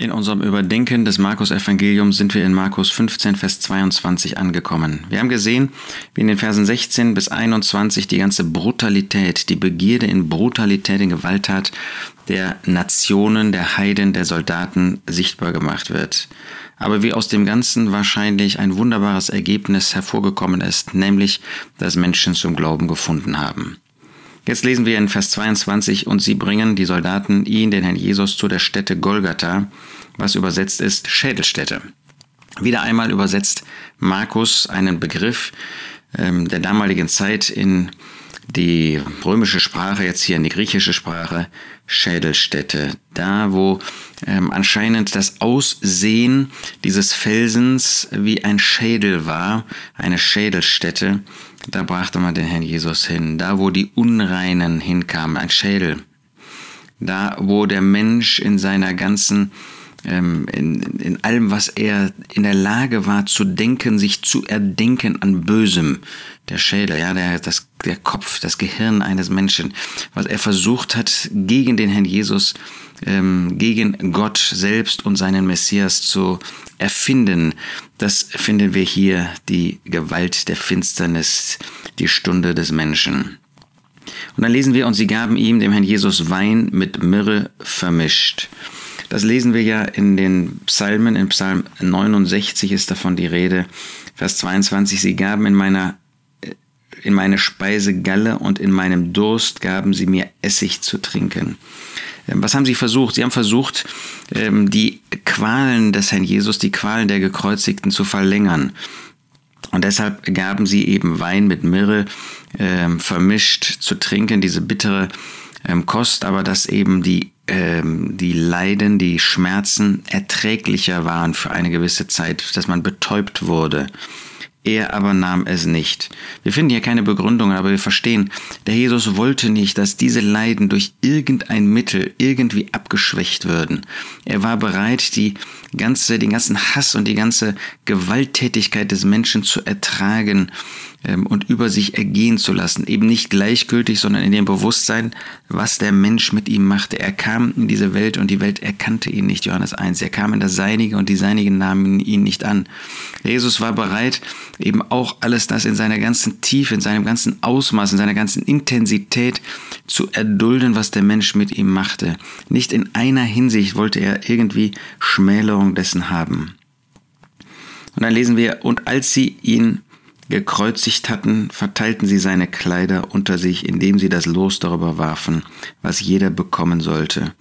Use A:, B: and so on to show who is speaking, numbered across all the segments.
A: In unserem Überdenken des Markus-Evangeliums sind wir in Markus 15, Vers 22 angekommen. Wir haben gesehen, wie in den Versen 16 bis 21 die ganze Brutalität, die Begierde in Brutalität, in Gewalttat der Nationen, der Heiden, der Soldaten sichtbar gemacht wird. Aber wie aus dem Ganzen wahrscheinlich ein wunderbares Ergebnis hervorgekommen ist, nämlich, dass Menschen zum Glauben gefunden haben. Jetzt lesen wir in Vers 22, und sie bringen, die Soldaten, ihn, den Herrn Jesus, zu der Stätte Golgatha, was übersetzt ist Schädelstätte. Wieder einmal übersetzt Markus einen Begriff ähm, der damaligen Zeit in die römische Sprache, jetzt hier in die griechische Sprache, Schädelstätte. Da, wo ähm, anscheinend das Aussehen dieses Felsens wie ein Schädel war, eine Schädelstätte, da brachte man den Herrn Jesus hin. Da, wo die Unreinen hinkamen, ein Schädel. Da, wo der Mensch in seiner ganzen ähm, in, in allem, was er in der Lage war zu denken, sich zu erdenken an Bösem. Der Schädel, ja, der, das, der Kopf, das Gehirn eines Menschen, was er versucht hat, gegen den Herrn Jesus, ähm, gegen Gott selbst und seinen Messias zu erfinden. Das finden wir hier, die Gewalt der Finsternis, die Stunde des Menschen. Und dann lesen wir, und sie gaben ihm, dem Herrn Jesus, Wein mit Myrrhe vermischt. Das lesen wir ja in den Psalmen. In Psalm 69 ist davon die Rede. Vers 22, sie gaben in meiner in meine Speise Galle und in meinem Durst gaben sie mir Essig zu trinken. Ähm, was haben sie versucht? Sie haben versucht, ähm, die Qualen des Herrn Jesus, die Qualen der Gekreuzigten zu verlängern. Und deshalb gaben sie eben Wein mit Myrrhe ähm, vermischt zu trinken, diese bittere Kost, aber dass eben die die Leiden, die Schmerzen erträglicher waren für eine gewisse Zeit, dass man betäubt wurde. Er aber nahm es nicht. Wir finden hier keine Begründung, aber wir verstehen, der Jesus wollte nicht, dass diese Leiden durch irgendein Mittel irgendwie abgeschwächt würden. Er war bereit, die ganze, den ganzen Hass und die ganze Gewalttätigkeit des Menschen zu ertragen und über sich ergehen zu lassen. Eben nicht gleichgültig, sondern in dem Bewusstsein, was der Mensch mit ihm machte. Er kam in diese Welt und die Welt erkannte ihn nicht, Johannes 1. Er kam in das Seinige und die Seinigen nahmen ihn nicht an. Jesus war bereit, eben auch alles das in seiner ganzen Tiefe, in seinem ganzen Ausmaß, in seiner ganzen Intensität zu erdulden, was der Mensch mit ihm machte. Nicht in einer Hinsicht wollte er irgendwie Schmälerung dessen haben. Und dann lesen wir, und als sie ihn gekreuzigt hatten, verteilten sie seine Kleider unter sich, indem sie das Los darüber warfen, was jeder bekommen sollte.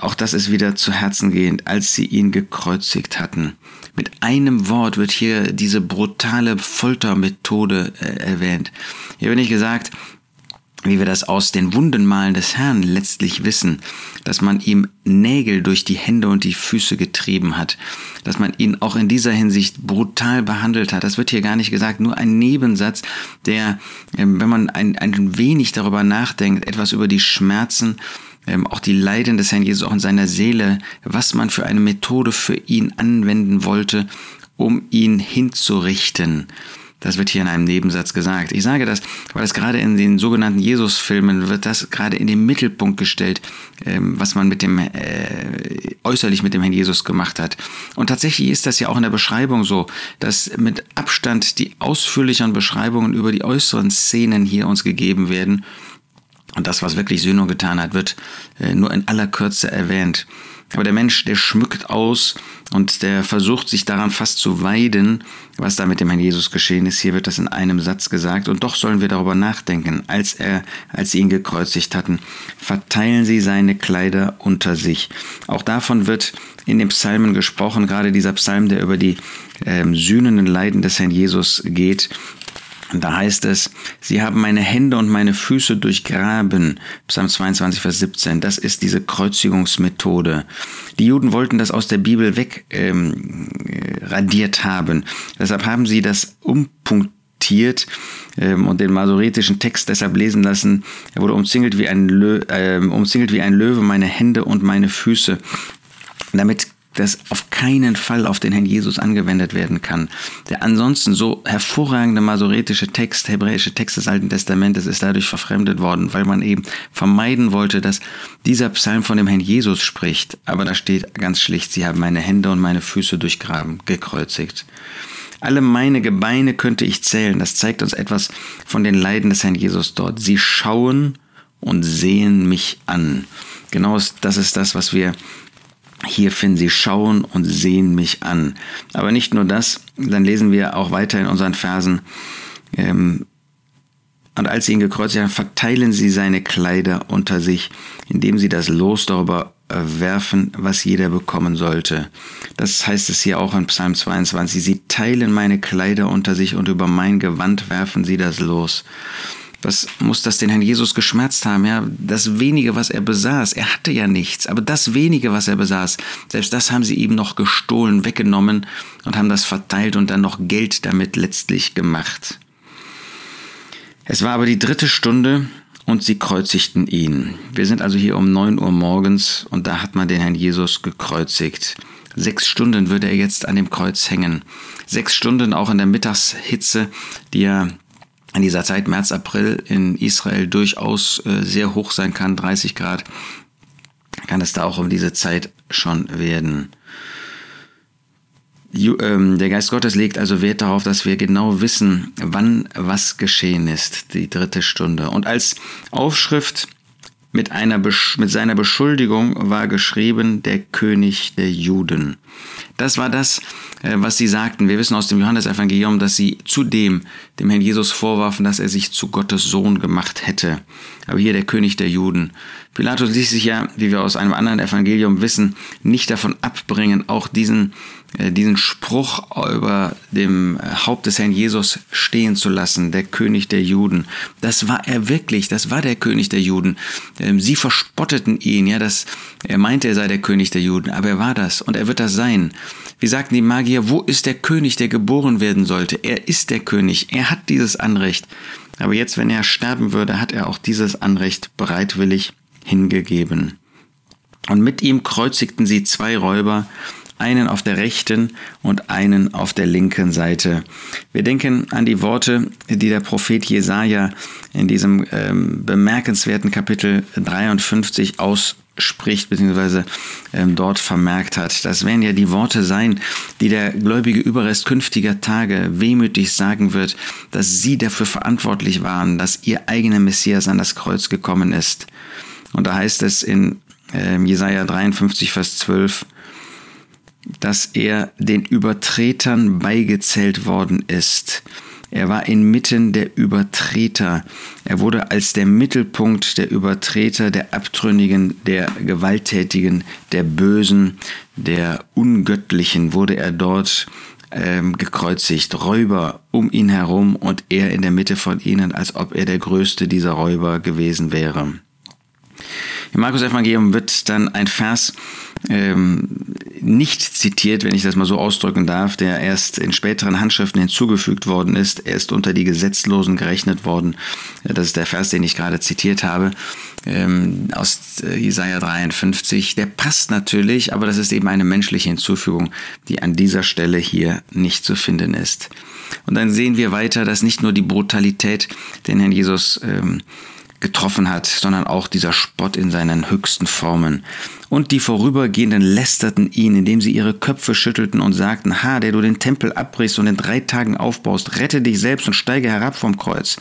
A: Auch das ist wieder zu Herzen gehend, als sie ihn gekreuzigt hatten. Mit einem Wort wird hier diese brutale Foltermethode äh, erwähnt. Hier wird nicht gesagt, wie wir das aus den Wundenmalen des Herrn letztlich wissen, dass man ihm Nägel durch die Hände und die Füße getrieben hat, dass man ihn auch in dieser Hinsicht brutal behandelt hat. Das wird hier gar nicht gesagt, nur ein Nebensatz, der, ähm, wenn man ein, ein wenig darüber nachdenkt, etwas über die Schmerzen, ähm, auch die Leiden des Herrn Jesus auch in seiner Seele, was man für eine Methode für ihn anwenden wollte, um ihn hinzurichten. Das wird hier in einem Nebensatz gesagt. Ich sage das, weil es gerade in den sogenannten Jesus-Filmen wird das gerade in den Mittelpunkt gestellt, ähm, was man mit dem äh, äußerlich mit dem Herrn Jesus gemacht hat. Und tatsächlich ist das ja auch in der Beschreibung so, dass mit Abstand die ausführlicheren Beschreibungen über die äußeren Szenen hier uns gegeben werden. Und das, was wirklich Sühne getan hat, wird äh, nur in aller Kürze erwähnt. Aber der Mensch, der schmückt aus und der versucht sich daran fast zu weiden, was da mit dem Herrn Jesus geschehen ist. Hier wird das in einem Satz gesagt. Und doch sollen wir darüber nachdenken. Als er, als sie ihn gekreuzigt hatten, verteilen sie seine Kleider unter sich. Auch davon wird in den Psalmen gesprochen, gerade dieser Psalm, der über die ähm, sühnenden Leiden des Herrn Jesus geht. Und da heißt es, sie haben meine Hände und meine Füße durchgraben. Psalm 22, Vers 17. Das ist diese Kreuzigungsmethode. Die Juden wollten das aus der Bibel weg ähm, radiert haben. Deshalb haben sie das umpunktiert ähm, und den masoretischen Text deshalb lesen lassen. Er wurde umzingelt wie ein, Lö äh, umzingelt wie ein Löwe, meine Hände und meine Füße. Damit das auf keinen Fall auf den Herrn Jesus angewendet werden kann. Der ansonsten so hervorragende masoretische Text, hebräische Text des Alten Testamentes ist dadurch verfremdet worden, weil man eben vermeiden wollte, dass dieser Psalm von dem Herrn Jesus spricht. Aber da steht ganz schlicht, sie haben meine Hände und meine Füße durchgraben, gekreuzigt. Alle meine Gebeine könnte ich zählen. Das zeigt uns etwas von den Leiden des Herrn Jesus dort. Sie schauen und sehen mich an. Genau das ist das, was wir hier finden. Sie schauen und sehen mich an. Aber nicht nur das, dann lesen wir auch weiter in unseren Versen. Ähm, und als sie ihn gekreuzigt haben, verteilen sie seine Kleider unter sich, indem sie das Los darüber werfen, was jeder bekommen sollte. Das heißt es hier auch in Psalm 22. Sie teilen meine Kleider unter sich und über mein Gewand werfen sie das Los. Was muss das den Herrn Jesus geschmerzt haben? Ja, das wenige, was er besaß. Er hatte ja nichts, aber das wenige, was er besaß, selbst das haben sie ihm noch gestohlen, weggenommen und haben das verteilt und dann noch Geld damit letztlich gemacht. Es war aber die dritte Stunde und sie kreuzigten ihn. Wir sind also hier um 9 Uhr morgens und da hat man den Herrn Jesus gekreuzigt. Sechs Stunden würde er jetzt an dem Kreuz hängen. Sechs Stunden auch in der Mittagshitze, die ja in dieser Zeit März, April in Israel durchaus äh, sehr hoch sein kann, 30 Grad, kann es da auch um diese Zeit schon werden. Ähm, der Geist Gottes legt also Wert darauf, dass wir genau wissen, wann was geschehen ist, die dritte Stunde. Und als Aufschrift mit, einer, mit seiner Beschuldigung war geschrieben der König der Juden. Das war das, äh, was sie sagten. Wir wissen aus dem Johannesevangelium, dass sie zudem dem Herrn Jesus vorwarfen, dass er sich zu Gottes Sohn gemacht hätte. Aber hier der König der Juden. Pilatus ließ sich ja, wie wir aus einem anderen Evangelium wissen, nicht davon abbringen, auch diesen, äh, diesen Spruch über dem Haupt des Herrn Jesus stehen zu lassen, der König der Juden. Das war er wirklich, das war der König der Juden. Ähm, sie verspotteten ihn, ja, das, er meinte, er sei der König der Juden, aber er war das und er wird das sein. Wie sagten die Magier, wo ist der König, der geboren werden sollte? Er ist der König, er hat dieses Anrecht. Aber jetzt, wenn er sterben würde, hat er auch dieses Anrecht bereitwillig hingegeben. Und mit ihm kreuzigten sie zwei Räuber, einen auf der rechten und einen auf der linken Seite. Wir denken an die Worte, die der Prophet Jesaja in diesem ähm, bemerkenswerten Kapitel 53 ausspricht, beziehungsweise ähm, dort vermerkt hat. Das werden ja die Worte sein, die der gläubige Überrest künftiger Tage wehmütig sagen wird, dass sie dafür verantwortlich waren, dass ihr eigener Messias an das Kreuz gekommen ist. Und da heißt es in äh, Jesaja 53, Vers 12, dass er den Übertretern beigezählt worden ist. Er war inmitten der Übertreter. Er wurde als der Mittelpunkt der Übertreter, der Abtrünnigen, der Gewalttätigen, der Bösen, der Ungöttlichen, wurde er dort ähm, gekreuzigt. Räuber um ihn herum und er in der Mitte von ihnen, als ob er der größte dieser Räuber gewesen wäre. Im Markus Evangelium wird dann ein Vers ähm, nicht zitiert, wenn ich das mal so ausdrücken darf, der erst in späteren Handschriften hinzugefügt worden ist. Er ist unter die Gesetzlosen gerechnet worden. Das ist der Vers, den ich gerade zitiert habe, ähm, aus äh, Jesaja 53. Der passt natürlich, aber das ist eben eine menschliche Hinzufügung, die an dieser Stelle hier nicht zu finden ist. Und dann sehen wir weiter, dass nicht nur die Brutalität den Herrn Jesus ähm, getroffen hat, sondern auch dieser Spott in seinen höchsten Formen. Und die Vorübergehenden lästerten ihn, indem sie ihre Köpfe schüttelten und sagten, Ha, der du den Tempel abbrichst und in drei Tagen aufbaust, rette dich selbst und steige herab vom Kreuz.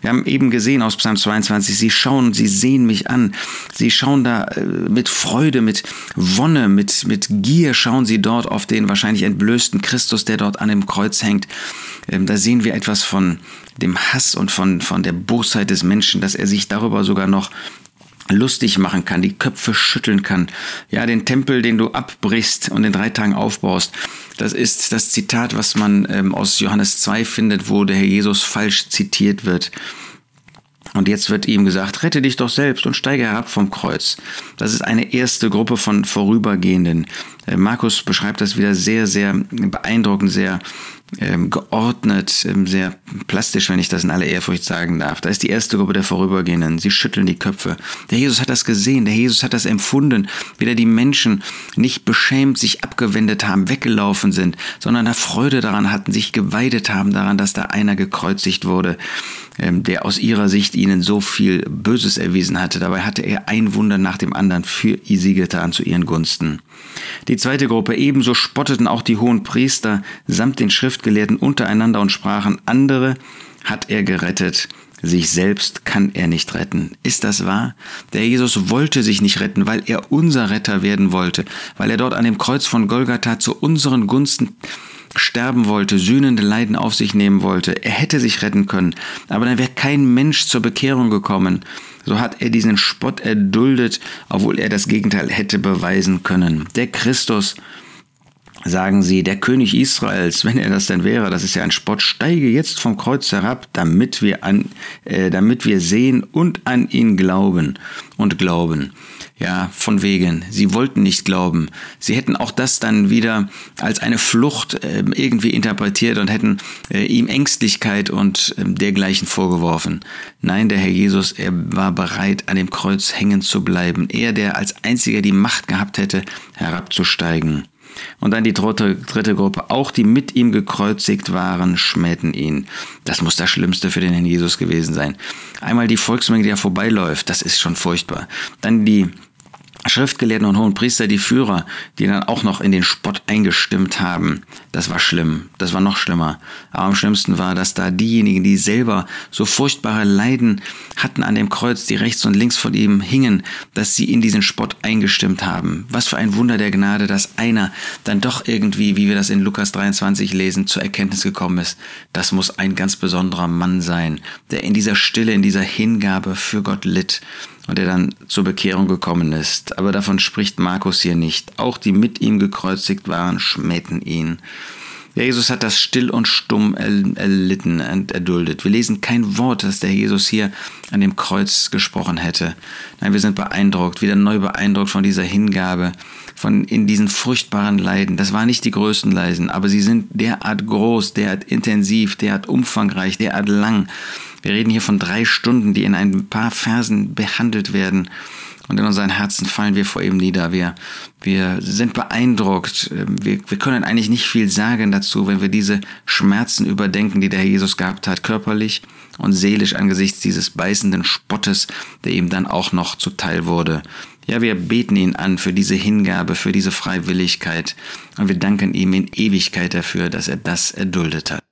A: Wir haben eben gesehen aus Psalm 22, sie schauen sie sehen mich an. Sie schauen da äh, mit Freude, mit Wonne, mit, mit Gier schauen sie dort auf den wahrscheinlich entblößten Christus, der dort an dem Kreuz hängt. Ähm, da sehen wir etwas von dem Hass und von, von der Bosheit des Menschen, dass er sich darüber sogar noch lustig machen kann, die Köpfe schütteln kann. Ja, den Tempel, den du abbrichst und in drei Tagen aufbaust. Das ist das Zitat, was man ähm, aus Johannes 2 findet, wo der Herr Jesus falsch zitiert wird. Und jetzt wird ihm gesagt, rette dich doch selbst und steige herab vom Kreuz. Das ist eine erste Gruppe von Vorübergehenden. Äh, Markus beschreibt das wieder sehr, sehr beeindruckend, sehr ähm, geordnet, ähm, sehr plastisch, wenn ich das in aller Ehrfurcht sagen darf. Da ist die erste Gruppe der Vorübergehenden. Sie schütteln die Köpfe. Der Jesus hat das gesehen, der Jesus hat das empfunden, wie da die Menschen nicht beschämt sich abgewendet haben, weggelaufen sind, sondern da Freude daran hatten, sich geweidet haben daran, dass da einer gekreuzigt wurde, ähm, der aus ihrer Sicht ihnen so viel Böses erwiesen hatte. Dabei hatte er ein Wunder nach dem anderen für sie getan zu ihren Gunsten. Die zweite Gruppe ebenso spotteten auch die hohen Priester samt den Schriftgelehrten untereinander und sprachen, andere hat er gerettet, sich selbst kann er nicht retten. Ist das wahr? Der Jesus wollte sich nicht retten, weil er unser Retter werden wollte, weil er dort an dem Kreuz von Golgatha zu unseren Gunsten sterben wollte, sühnende Leiden auf sich nehmen wollte. Er hätte sich retten können, aber dann wäre kein Mensch zur Bekehrung gekommen. So hat er diesen Spott erduldet, obwohl er das Gegenteil hätte beweisen können. Der Christus, sagen sie, der König Israels, wenn er das denn wäre, das ist ja ein Spott, steige jetzt vom Kreuz herab, damit wir an, äh, damit wir sehen und an ihn glauben und glauben. Ja, von wegen. Sie wollten nicht glauben. Sie hätten auch das dann wieder als eine Flucht äh, irgendwie interpretiert und hätten äh, ihm Ängstlichkeit und äh, dergleichen vorgeworfen. Nein, der Herr Jesus, er war bereit, an dem Kreuz hängen zu bleiben. Er, der als einziger die Macht gehabt hätte, herabzusteigen. Und dann die dritte, dritte Gruppe, auch die mit ihm gekreuzigt waren, schmähten ihn. Das muss das Schlimmste für den Herrn Jesus gewesen sein. Einmal die Volksmenge, die ja vorbeiläuft, das ist schon furchtbar. Dann die Schriftgelehrten und hohen die Führer, die dann auch noch in den Spott eingestimmt haben. Das war schlimm, das war noch schlimmer. Aber am schlimmsten war, dass da diejenigen, die selber so furchtbare Leiden hatten an dem Kreuz, die rechts und links von ihm hingen, dass sie in diesen Spott eingestimmt haben. Was für ein Wunder der Gnade, dass einer dann doch irgendwie, wie wir das in Lukas 23 lesen, zur Erkenntnis gekommen ist. Das muss ein ganz besonderer Mann sein, der in dieser Stille, in dieser Hingabe für Gott litt und der dann zur Bekehrung gekommen ist. Aber davon spricht Markus hier nicht. Auch die mit ihm gekreuzigt waren, schmähten ihn. Der Jesus hat das still und stumm erlitten und erduldet. Wir lesen kein Wort, dass der Jesus hier an dem Kreuz gesprochen hätte. Nein, wir sind beeindruckt, wieder neu beeindruckt von dieser Hingabe, von in diesen furchtbaren Leiden. Das waren nicht die größten Leiden, aber sie sind derart groß, derart intensiv, derart umfangreich, derart lang. Wir reden hier von drei Stunden, die in ein paar Versen behandelt werden. Und in unseren Herzen fallen wir vor ihm nieder. Wir, wir sind beeindruckt. Wir, wir können eigentlich nicht viel sagen dazu, wenn wir diese Schmerzen überdenken, die der Herr Jesus gehabt hat, körperlich und seelisch angesichts dieses beißenden Spottes, der ihm dann auch noch zuteil wurde. Ja, wir beten ihn an für diese Hingabe, für diese Freiwilligkeit und wir danken ihm in Ewigkeit dafür, dass er das erduldet hat.